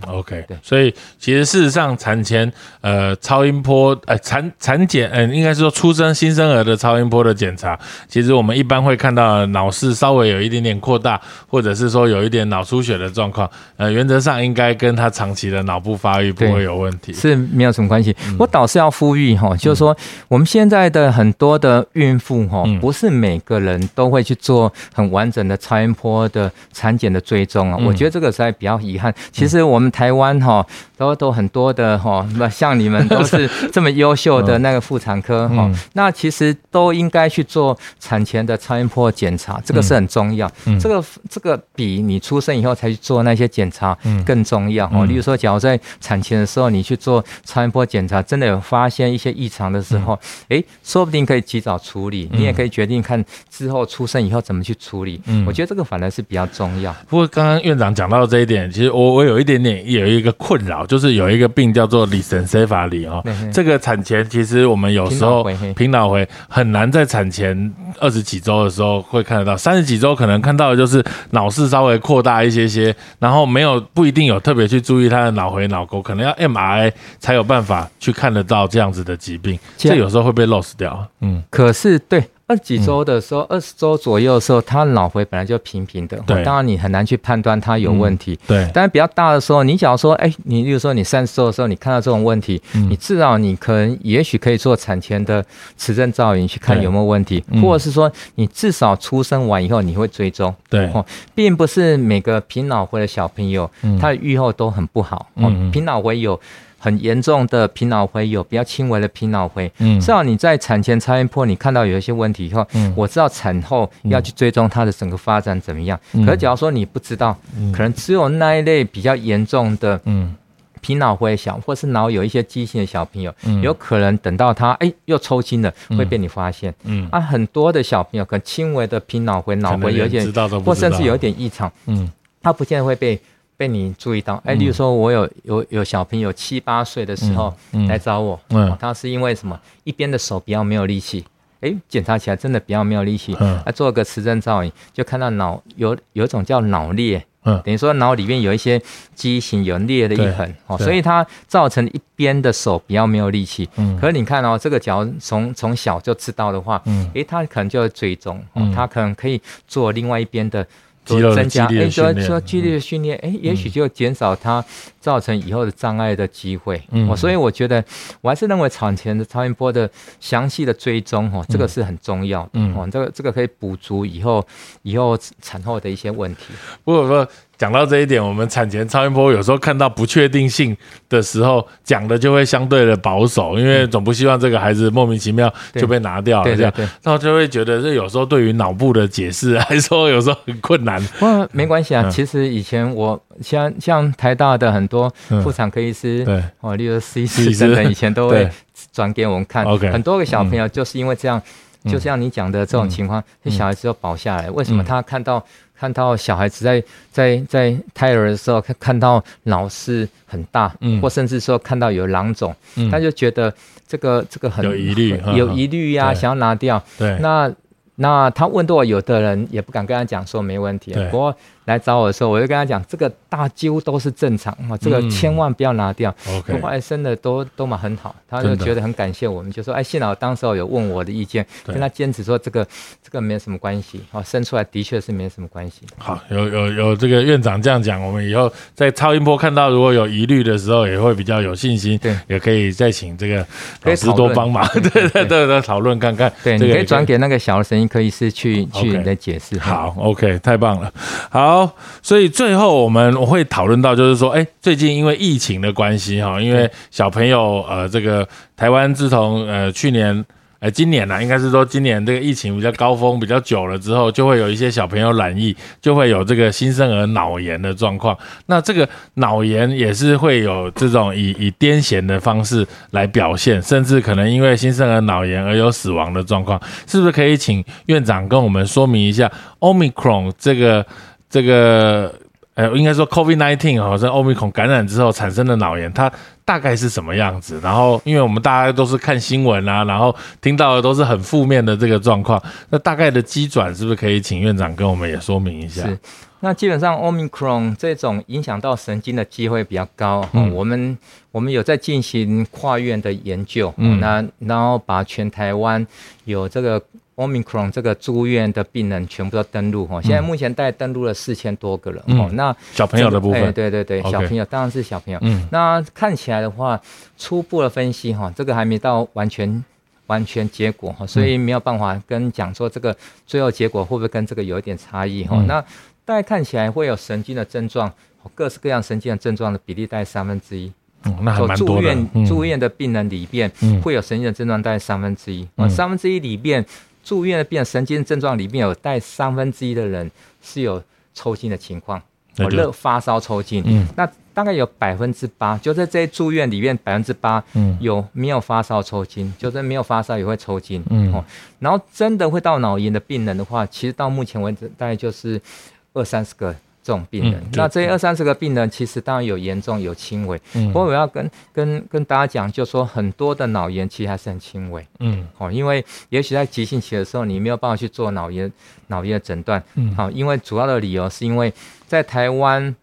Speaker 1: ，OK，对，所以其实事实上，产前呃超音波，呃产产检，嗯，应该是说出生新生儿的超音波的检查，其实我们一般会看到脑室稍微有一点点扩大，或者是说有一点脑出血的状况，呃，原则上应该跟他长期的脑部发育不会有问题，
Speaker 2: 是没有什么关系。我倒是要呼吁哈，就是说我们现在的很多的孕妇哈，不是每个人都会去做很完整的超音波的产检的追踪啊，我觉得这个实在比较遗憾。其实。是我们台湾哈都都很多的哈，那像你们都是 这么优秀的那个妇产科哈，那其实都应该去做产前的超音波检查，这个是很重要。嗯这个这个比你出生以后才去做那些检查更重要哦。例如说，假如在产前的时候你去做超音波检查，真的有发现一些异常的时候，哎，说不定可以及早处理。你也可以决定看之后出生以后怎么去处理。嗯我觉得这个反而是比较重要。
Speaker 1: 不过刚刚院长讲到这一点，其实我我。有一点点有一个困扰，就是有一个病叫做里神塞法里哦。这个产前其实我们有时候平脑回很难在产前二十几周的时候会看得到，三十几周可能看到的就是脑室稍微扩大一些些，然后没有不一定有特别去注意他的脑回脑沟，可能要 MRI 才有办法去看得到这样子的疾病，这有时候会被 lost 掉。
Speaker 2: 嗯，可是对。二几周的时候，二十周左右的时候，他脑回本来就平平的，
Speaker 1: 对，
Speaker 2: 当然你很难去判断他有问题，
Speaker 1: 对。
Speaker 2: 但是比较大的时候，你假如说，哎，你比如说你三十周的时候，你看到这种问题，你至少你可能也许可以做产前的磁振造影去看有没有问题，或者是说你至少出生完以后你会追踪，
Speaker 1: 对，
Speaker 2: 并不是每个平脑回的小朋友他的预后都很不好，嗯，平脑回有。很严重的皮脑回有比较轻微的皮脑回，嗯，至少你在产前超音波你看到有一些问题以后，嗯，我知道产后要去追踪它的整个发展怎么样。可是假如说你不知道，可能只有那一类比较严重的，嗯，皮脑回小或是脑有一些畸形的小朋友，嗯。有可能等到他哎又抽筋了会被你发现，嗯，啊，很多的小朋友可能轻微的皮脑回脑回有点，或甚至有点异常，嗯，他不见得会被。被你注意到，哎，例如说，我有有有小朋友七八岁的时候来找我，他是因为什么？一边的手比较没有力气，哎，检查起来真的比较没有力气，他做个磁振造影，就看到脑有有一种叫脑裂，等于说脑里面有一些畸形，有裂的一痕，哦，所以它造成一边的手比较没有力气。嗯。可是你看哦，这个脚从从小就知道的话，嗯。哎，他可能就会追踪，他可能可以做另外一边的。
Speaker 1: 增加，哎，
Speaker 2: 说说激烈的训练，哎，也许就减少他造成以后的障碍的机会。
Speaker 1: 嗯
Speaker 2: 哦，所以我觉得我还是认为产前的超音波的详细的追踪，哦，这个是很重要的。
Speaker 1: 嗯
Speaker 2: 哦，这个这个可以补足以后以后产后的一些问题。
Speaker 1: 不过说讲到这一点，我们产前超音波有时候看到不确定性的时候，讲的就会相对的保守，因为总不希望这个孩子莫名其妙就被拿掉了这样，
Speaker 2: 对对对。
Speaker 1: 然后就会觉得这有时候对于脑部的解释，还说有时候很困难。
Speaker 2: 不过没关系啊，
Speaker 1: 嗯
Speaker 2: 其实以前我像像台大的很多
Speaker 1: 嗯。
Speaker 2: 妇产科医师，
Speaker 1: 对，
Speaker 2: 哦，例如 C
Speaker 1: 医师。
Speaker 2: 师等等，以前都
Speaker 1: 对。
Speaker 2: 会转给我们看。很多个小朋友就是因为这样，
Speaker 1: 嗯。
Speaker 2: 就像你讲的这种情况，这小孩子就保下来。为什么
Speaker 1: 嗯
Speaker 2: 他看到看到小孩子在在在胎儿的时候看看到脑是很大，
Speaker 1: 嗯。
Speaker 2: 或甚至说看到有囊肿，
Speaker 1: 嗯。
Speaker 2: 他就觉得这个这个很
Speaker 1: 有疑虑
Speaker 2: 有疑虑呀，
Speaker 1: 对。
Speaker 2: 想要拿掉。
Speaker 1: 对，
Speaker 2: 那那他问到我，有的人也不敢跟他讲说没问题
Speaker 1: 对，
Speaker 2: 不过来找我的时候，我就跟他讲，这个大几乎都是正常啊，这个
Speaker 1: 嗯
Speaker 2: 千万不要拿掉。
Speaker 1: OK
Speaker 2: 后来生的都都嘛很好，他就觉得很感谢我们，就说哎，幸好当时候有问我的意见，跟他坚持说这个这个没有什么关系，哦，生出来的确是没什么关系。
Speaker 1: 好，有有有这个院长这样讲，我们以后在超音波看到如果有疑虑的时候，也会比较有信心，
Speaker 2: 对，
Speaker 1: 也可以再请这个老师多帮忙，
Speaker 2: 对
Speaker 1: 对对讨论看看，
Speaker 2: 对，
Speaker 1: 这个
Speaker 2: 你可以转给那个小儿神经科医师去去
Speaker 1: OK
Speaker 2: 来解释。
Speaker 1: 好，OK，太棒了。好，所以最后我们我会讨论到，就是说，哎，最近因为疫情的关系哈，因为小朋友呃，这个台湾自从呃去年。呃，今年呢、应该是说今年这个疫情比较高峰、比较久了之后，就会有一些小朋友染疫，就会有这个新生儿脑炎的状况。那这个脑炎也是会有这种以以癫痫的方式来表现，甚至可能因为新生儿脑炎而有死亡的状况。是不是可以请院长跟我们说明一下 Omicron 这个这个呃，应该说 COVID nineteen 哦，这 Omicron 感染之后产生的脑炎，它大概是什么样子？然后，因为我们大家都是看新闻啊，然后听到的都是很负面的这个状况，那大概的机转是不是可以请院长跟我们也说明一下？
Speaker 2: 是，那基本上 Omicron 这种影响到神经的机会比较高。
Speaker 1: 嗯
Speaker 2: 嗯，我们我们有在进行跨院的研究，
Speaker 1: 嗯
Speaker 2: 嗯，那然后把全台湾有这个 Omicron 这个住院的病人全部都登录哈。现在目前大概登录了四千多个人哦。
Speaker 1: 嗯
Speaker 2: 那
Speaker 1: 小朋友的部
Speaker 2: 哎
Speaker 1: 分，
Speaker 2: 对对对小朋友当然是小朋友。
Speaker 1: 嗯
Speaker 2: 那看起来的话，初步的分析哈，这个还没到完全完全结果哈，所以没有办法跟讲说这个最后结果会不会跟这个有一点差异哈。
Speaker 1: 嗯
Speaker 2: 那大概看起来会有神经的症状，各式各样神经的症状的比例大概三分之一。
Speaker 1: 嗯那还蛮多的
Speaker 2: 住院、。
Speaker 1: 嗯
Speaker 2: 住院的病人里边
Speaker 1: 嗯
Speaker 2: 会有神经的症状大概三分之一，三分之一里面住院的病人神经症状里面有带三分之一的人是有抽筋的情况，哦，
Speaker 1: 那就
Speaker 2: 热发烧抽筋，
Speaker 1: 嗯。
Speaker 2: 那大概有百分之八，就在这些住院里面百分之八
Speaker 1: 嗯。
Speaker 2: 有没有发烧抽筋，就是没有发烧也会抽筋，
Speaker 1: 嗯。
Speaker 2: 哦，然后真的会到脑炎的病人的话，其实到目前为止大概就是二三十个这种病人，
Speaker 1: 嗯
Speaker 2: 那这二三十个病人其实当然有严重有轻微，
Speaker 1: 嗯。
Speaker 2: 不过我要跟跟跟大家讲，就说很多的脑炎其实还是很轻微。
Speaker 1: 嗯。
Speaker 2: 哦，因为也许在急性期的时候，你没有办法去做脑炎脑炎的诊断，
Speaker 1: 嗯。
Speaker 2: 好、因为主要的理由是因为在台湾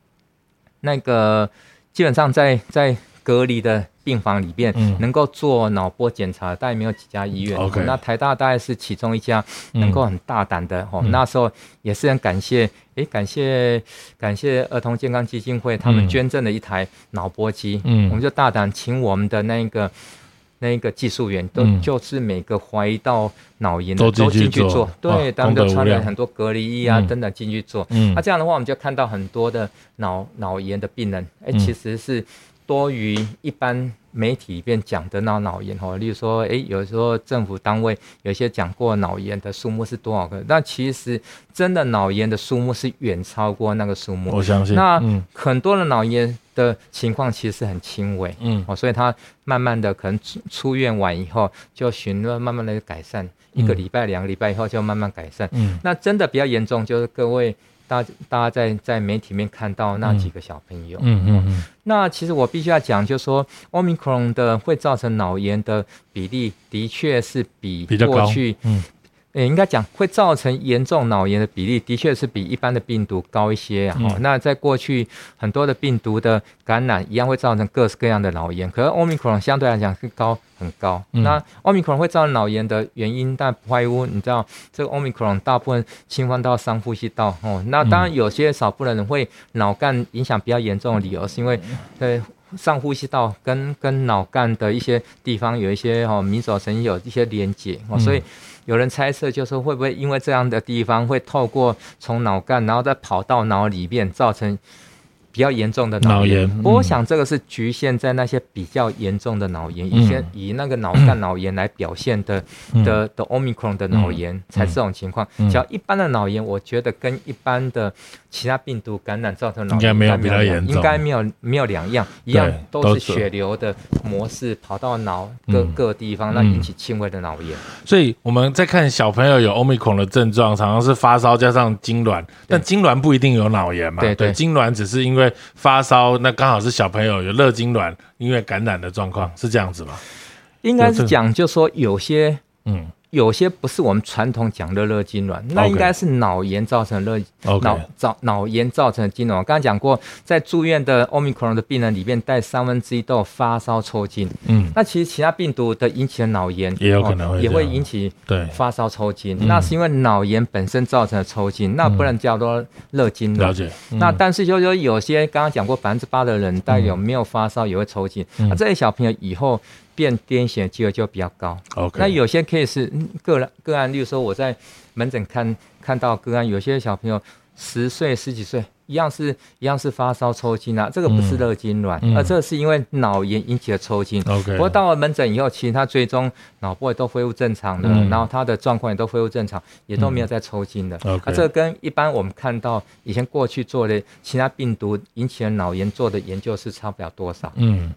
Speaker 2: 那个基本上在在隔离的病房里边，
Speaker 1: 嗯。
Speaker 2: 能够做脑波检查的大概没有几家医院。
Speaker 1: OK
Speaker 2: 那台大大概是其中一家能够很大胆的哦。
Speaker 1: 嗯。
Speaker 2: 那时候也是很感谢，诶，感谢感谢儿童健康基金会他们
Speaker 1: 嗯。
Speaker 2: 捐赠了一台脑波机，
Speaker 1: 嗯。
Speaker 2: 我们就大胆请我们的那个。那一个技术员都
Speaker 1: 嗯。
Speaker 2: 就是每个怀疑到脑炎的
Speaker 1: 都进去做。哇
Speaker 2: 对，他们就穿了很多隔离衣啊
Speaker 1: 嗯。
Speaker 2: 等等进去做。
Speaker 1: 嗯。
Speaker 2: 那这样的话，我们就看到很多的脑脑炎的病人，哎、
Speaker 1: 嗯。
Speaker 2: 其实是多于一般媒体里面讲的那脑炎哦。例如说，哎，有时候政府单位有一些讲过脑炎的数目是多少个，那其实真的脑炎的数目是远超过那个数目。
Speaker 1: 我相信。
Speaker 2: 那
Speaker 1: 嗯
Speaker 2: 很多的脑炎的情况其实是很轻微。
Speaker 1: 嗯
Speaker 2: 哦，所以他慢慢的可能出出院完以后就循着慢慢的改善，一个
Speaker 1: 嗯
Speaker 2: 礼拜、两个礼拜以后就慢慢改善。
Speaker 1: 嗯
Speaker 2: 那真的比较严重，就是各位大大家在在媒体面看到那几个小朋友。
Speaker 1: 嗯嗯嗯
Speaker 2: 那其实我必须要讲，就是说奥密克戎的会造成脑炎的比例，的确是比过去，
Speaker 1: 嗯
Speaker 2: 应该讲会造成严重脑炎的比例，的确是比一般的病毒高一些啊。那在过去很多的病毒的感染一样会造成各式各样的脑炎，可是 Omicron 相对来讲是高很高。那 Omicron 会造成脑炎的原因，但不外乎你知道，这个 Omicron 大部分侵犯到上呼吸道哦。那当然有些少部分人会脑干影响比较严重的理由，是因为对。上呼吸道跟跟脑干的一些地方有一些哦迷走神经有一些连接哦，所以有人猜测就是会不会因为这样的地方会透过从脑干然后再跑到脑里面造成。比较严重的脑炎，我想这个是局限在那些比较严重的脑炎，以前以那个脑干脑炎来表现的的的 omicron 的脑炎才这种情况。只要一般的脑炎，我觉得跟一般的其他病毒感染造成脑炎应该
Speaker 1: 没有比较严
Speaker 2: 重，应该没有没有两样，一样都是血流的模式跑到脑各各地方，那引起轻微的脑炎。
Speaker 1: 所以我们在看小朋友有 omicron 的症状，常常是发烧加上痉挛，但痉挛不一定有脑炎嘛？对对，痉挛只是因为。发烧，那刚好是小朋友有热痉挛，因为感染的状况是这样子吗？
Speaker 2: 应该是讲，就说有些，嗯。有些不是我们传统讲的热痉挛，那应该是脑炎造成热脑造脑炎造成的痉挛。刚刚讲过，在住院的 Omicron 的病人里面，带三分之一都有发烧抽筋。嗯，那其实其他病毒的引起的脑炎
Speaker 1: 也有可能会
Speaker 2: 也会引起对发烧抽筋。那是因为脑炎本身造成的抽筋，那不能叫做热痉挛。
Speaker 1: 了解。
Speaker 2: 那但是就说有些刚刚讲过，百分之八的人，带有没有发烧也会抽筋。那这些小朋友以后。变癫痫的机会就比较高。
Speaker 1: OK，
Speaker 2: 那有些 case 个人个案，例如说我在门诊看看到个案，有些小朋友十岁十几岁。一样是一样是发烧抽筋啊，这个不是热痉挛，而这是因为脑炎引起的抽筋。
Speaker 1: OK，
Speaker 2: 不过到了门诊以后，其实他最终脑部也都恢复正常的，然后他的状况也都恢复正常，也都没有再抽筋的。
Speaker 1: OK，
Speaker 2: 这个跟一般我们看到以前过去做的其他病毒引起的脑炎做的研究是差不了多少。
Speaker 1: 嗯，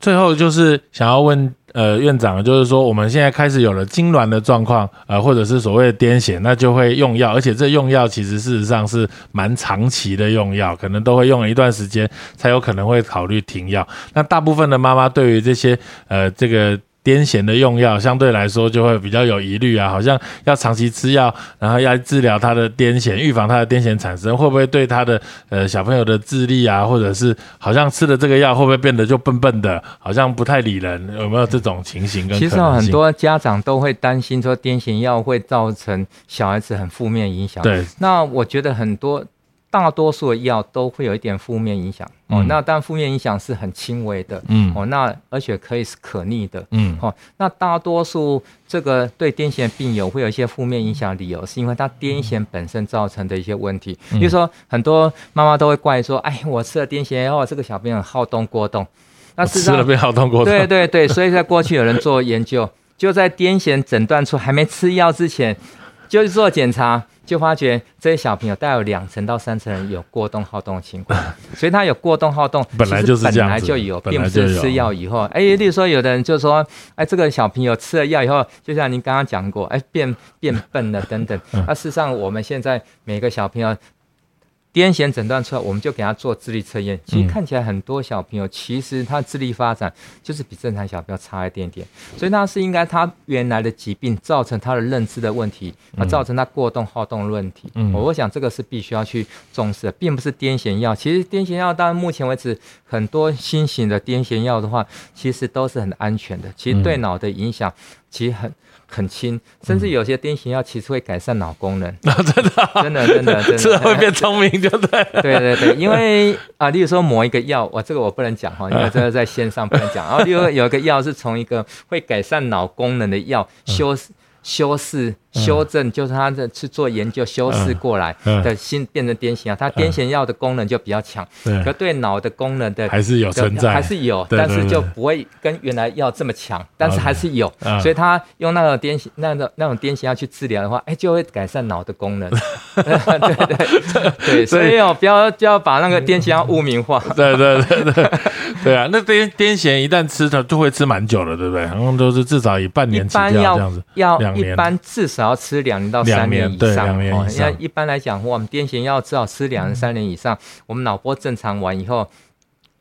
Speaker 1: 最后就是想要问呃院长，就是说我们现在开始有了痉挛的状况，呃或者是所谓的癫痫，那就会用药，而且这用药其实事实上是蛮长期的。用药可能都会用了一段时间，才有可能会考虑停药。那大部分的妈妈对于这些呃这个癫痫的用药，相对来说就会比较有疑虑啊，好像要长期吃药，然后要治疗他的癫痫，预防他的癫痫产生，会不会对他的呃小朋友的智力啊，或者是好像吃了这个药会不会变得就笨笨的，好像不太理人？有没有这种情形？
Speaker 2: 其实很多家长都会担心说癫痫药会造成小孩子很负面影响。
Speaker 1: 对，
Speaker 2: 那我觉得很多。大多数的药都会有一点负面影响哦，那但负面影响是很轻微的，嗯，哦，那而且可以是可逆的，嗯，哦，那大多数这个对癫痫病友会有一些负面影响，理由是因为他癫痫本身造成的一些问题，比如说很多妈妈都会怪说，哎，我吃了癫痫药，这个小朋友好动过动，
Speaker 1: 那吃了变好动过动，
Speaker 2: 对对对，所以在过去有人做研究，就在癫痫诊断出还没吃药之前，就是做检查。就发觉这些小朋友大概有两成到三成人有过动好动的情况，所以他有过动好动，
Speaker 1: 本来就是
Speaker 2: 本来就有，并不是吃药以后。哎，例如说有的人就说，哎，这个小朋友吃了药以后，就像您刚刚讲过，哎，变变笨了等等。那事实上，我们现在每个小朋友。癫痫诊断出来，我们就给他做智力测验。其实看起来很多小朋友，其实他智力发展就是比正常小朋友差一点点。所以那是应该他原来的疾病造成他的认知的问题，啊，造成他过动好动的问题。嗯，我想这个是必须要去重视的，并不是癫痫药。其实癫痫药到目前为止，很多新型的癫痫药的话，其实都是很安全的。其实对脑的影响其实很。很轻，甚至有些癫痫药其实会改善脑功能。
Speaker 1: 真的，
Speaker 2: 真的，真的，真的，
Speaker 1: 会变聪明，对不 对？
Speaker 2: 对对对，因为啊，例如说某一个药，我这个我不能讲哈，因为这个在线上不能讲。然后例如有一个药是从一个会改善脑功能的药修修饰。修正就是他的去做研究修饰过来的新变成癫痫药，他癫痫药的功能就比较强，可对脑的功能的
Speaker 1: 还是有存在，
Speaker 2: 还是有，但是就不会跟原来药这么强，但是还是有，所以他用那个癫痫那种那种癫痫药去治疗的话，哎，就会改善脑的功能。对对对，所以哦，不要就要把那个癫痫药污名化。
Speaker 1: 对对对对对。啊，那癫癫痫一旦吃它就会吃蛮久了，对不对？然后都是至少以半年起跳这样子，
Speaker 2: 要一般至少。要吃两年到三年以上，哦，因为一般来讲，我们癫痫药至少吃两年三年以上，我们脑波正常完以后，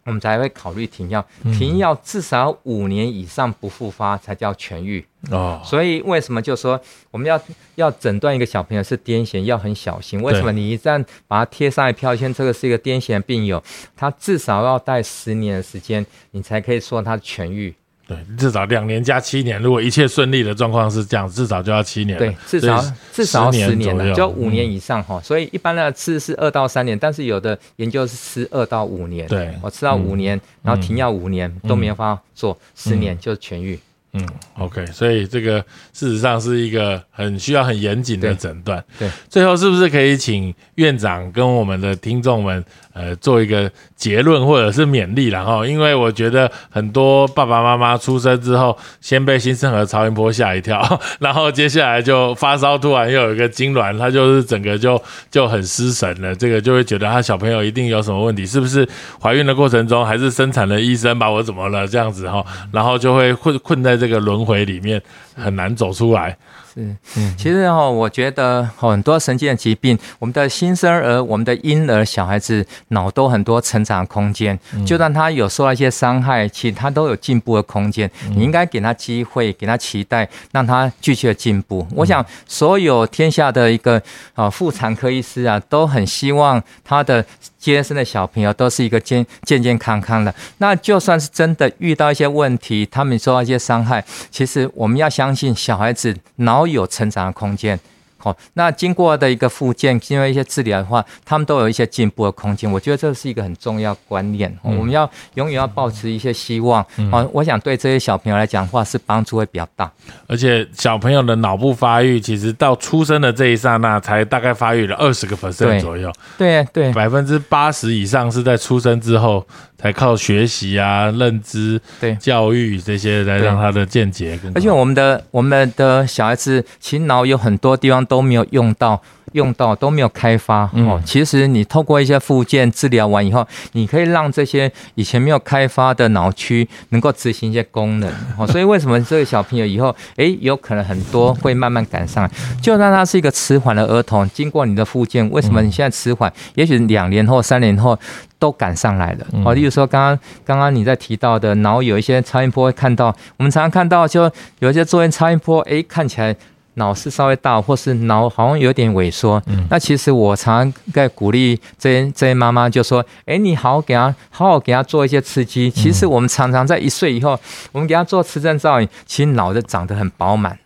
Speaker 2: 我们才会考虑停药。停药至少五年以上不复发才叫痊愈。哦，所以为什么就说我们要要诊断一个小朋友是癫痫要很小心？为什么你一旦把它贴上来标签，这个是一个癫痫病友，他至少要待十年的时间，你才可以说他痊愈。
Speaker 1: 对，至少两年加七年，如果一切顺利的状况是这样，至少就要七年。
Speaker 2: 对，至少至少十年了，就五年以上哈。所以一般的吃是二到三年，但是有的研究是吃二到五年。
Speaker 1: 对，
Speaker 2: 我吃到五年，然后停药五年都没有办法做，十年就痊愈。
Speaker 1: 嗯，OK，所以这个事实上是一个很需要很严谨的诊断。
Speaker 2: 对，
Speaker 1: 最后是不是可以请院长跟我们的听众们？呃，做一个结论或者是勉励，然后，因为我觉得很多爸爸妈妈出生之后，先被新生儿超音波吓一跳，然后接下来就发烧，突然又有一个痉挛，他就是整个就就很失神了。这个就会觉得他小朋友一定有什么问题，是不是怀孕的过程中，还是生产的医生把我怎么了这样子哈，然后就会困困在这个轮回里面，很难走出来。
Speaker 2: 是，嗯，其实哈，我觉得很多神经的疾病，我们的新生儿、我们的婴儿、小孩子脑都很多成长空间，就算他有受到一些伤害，其实他都有进步的空间。你应该给他机会，给他期待，让他继续的进步。我想，所有天下的一个啊妇产科医师啊，都很希望他的。接生的小朋友都是一个健健健康康的，那就算是真的遇到一些问题，他们受到一些伤害，其实我们要相信小孩子脑有成长的空间。好，那经过的一个复健，经过一些治疗的话，他们都有一些进步的空间。我觉得这是一个很重要观念，我们要永远要保持一些希望。啊，我想对这些小朋友来讲的话，是帮助会比较大。
Speaker 1: 而且小朋友的脑部发育，其实到出生的这一刹那，才大概发育了二十个 percent 左右。
Speaker 2: 对对，
Speaker 1: 百分之八十以上是在出生之后。才靠学习啊、认知、
Speaker 2: 对
Speaker 1: 教育这些来让他的见解。
Speaker 2: 而且我们的我们的小孩子，其实脑有很多地方都没有用到，用到都没有开发哦。其实你透过一些附件治疗完以后，你可以让这些以前没有开发的脑区能够执行一些功能 哦。所以为什么这个小朋友以后诶有可能很多会慢慢赶上来？就算他是一个迟缓的儿童，经过你的附件，为什么你现在迟缓？也许两年后、三年后。都赶上来了哦，例如说刚刚刚刚你在提到的脑有一些超音波会看到，我们常常看到就有一些做完超音波，哎，看起来脑是稍微大，或是脑好像有点萎缩。嗯，那其实我常常在鼓励这些这些妈妈，就说，哎，你好好给他好好给他做一些刺激。其实我们常常在一岁以后，我们给他做磁振造影，其实脑子长得很饱满。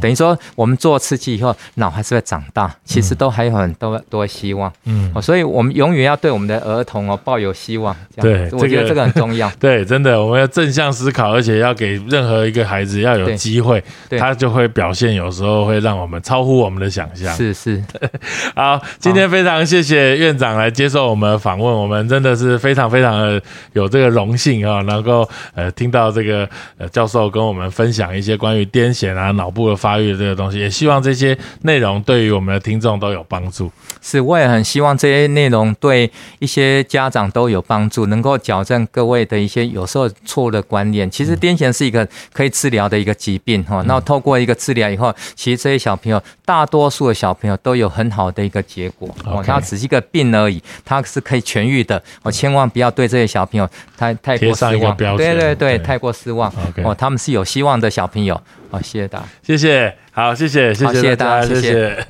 Speaker 2: 等于说，我们做刺激以后，脑还是会长大，其实都还有很多多希望。嗯，哦所以我们永远要对我们的儿童哦抱有希望。
Speaker 1: 对，
Speaker 2: 我觉得这个很重要。
Speaker 1: 对，真的，我们要正向思考，而且要给任何一个孩子要有机会，他就会表现，有时候会让我们超乎我们的想象。
Speaker 2: 是是。
Speaker 1: 好，今天非常谢谢院长来接受我们的访问，我们真的是非常非常的有这个荣幸啊，能够呃听到这个呃教授跟我们分享一些关于癫痫啊脑部。发育的这个东西，也希望这些内容对于我们的听众都有帮助。
Speaker 2: 是，我也很希望这些内容对一些家长都有帮助，能够矫正各位的一些有时候错误的观念。其实癫痫是一个可以治疗的一个疾病哈。那透过一个治疗以后，其实这些小朋友，大多数的小朋友都有很好的一个结果。哦，它只是一个病而已，它是可以痊愈的。我千万不要对这些小朋友太太过失望。对对对，太过失望。哦，他们是有希望的小朋友。好，谢谢大家，
Speaker 1: 谢谢，好，谢谢，谢谢大家，谢谢。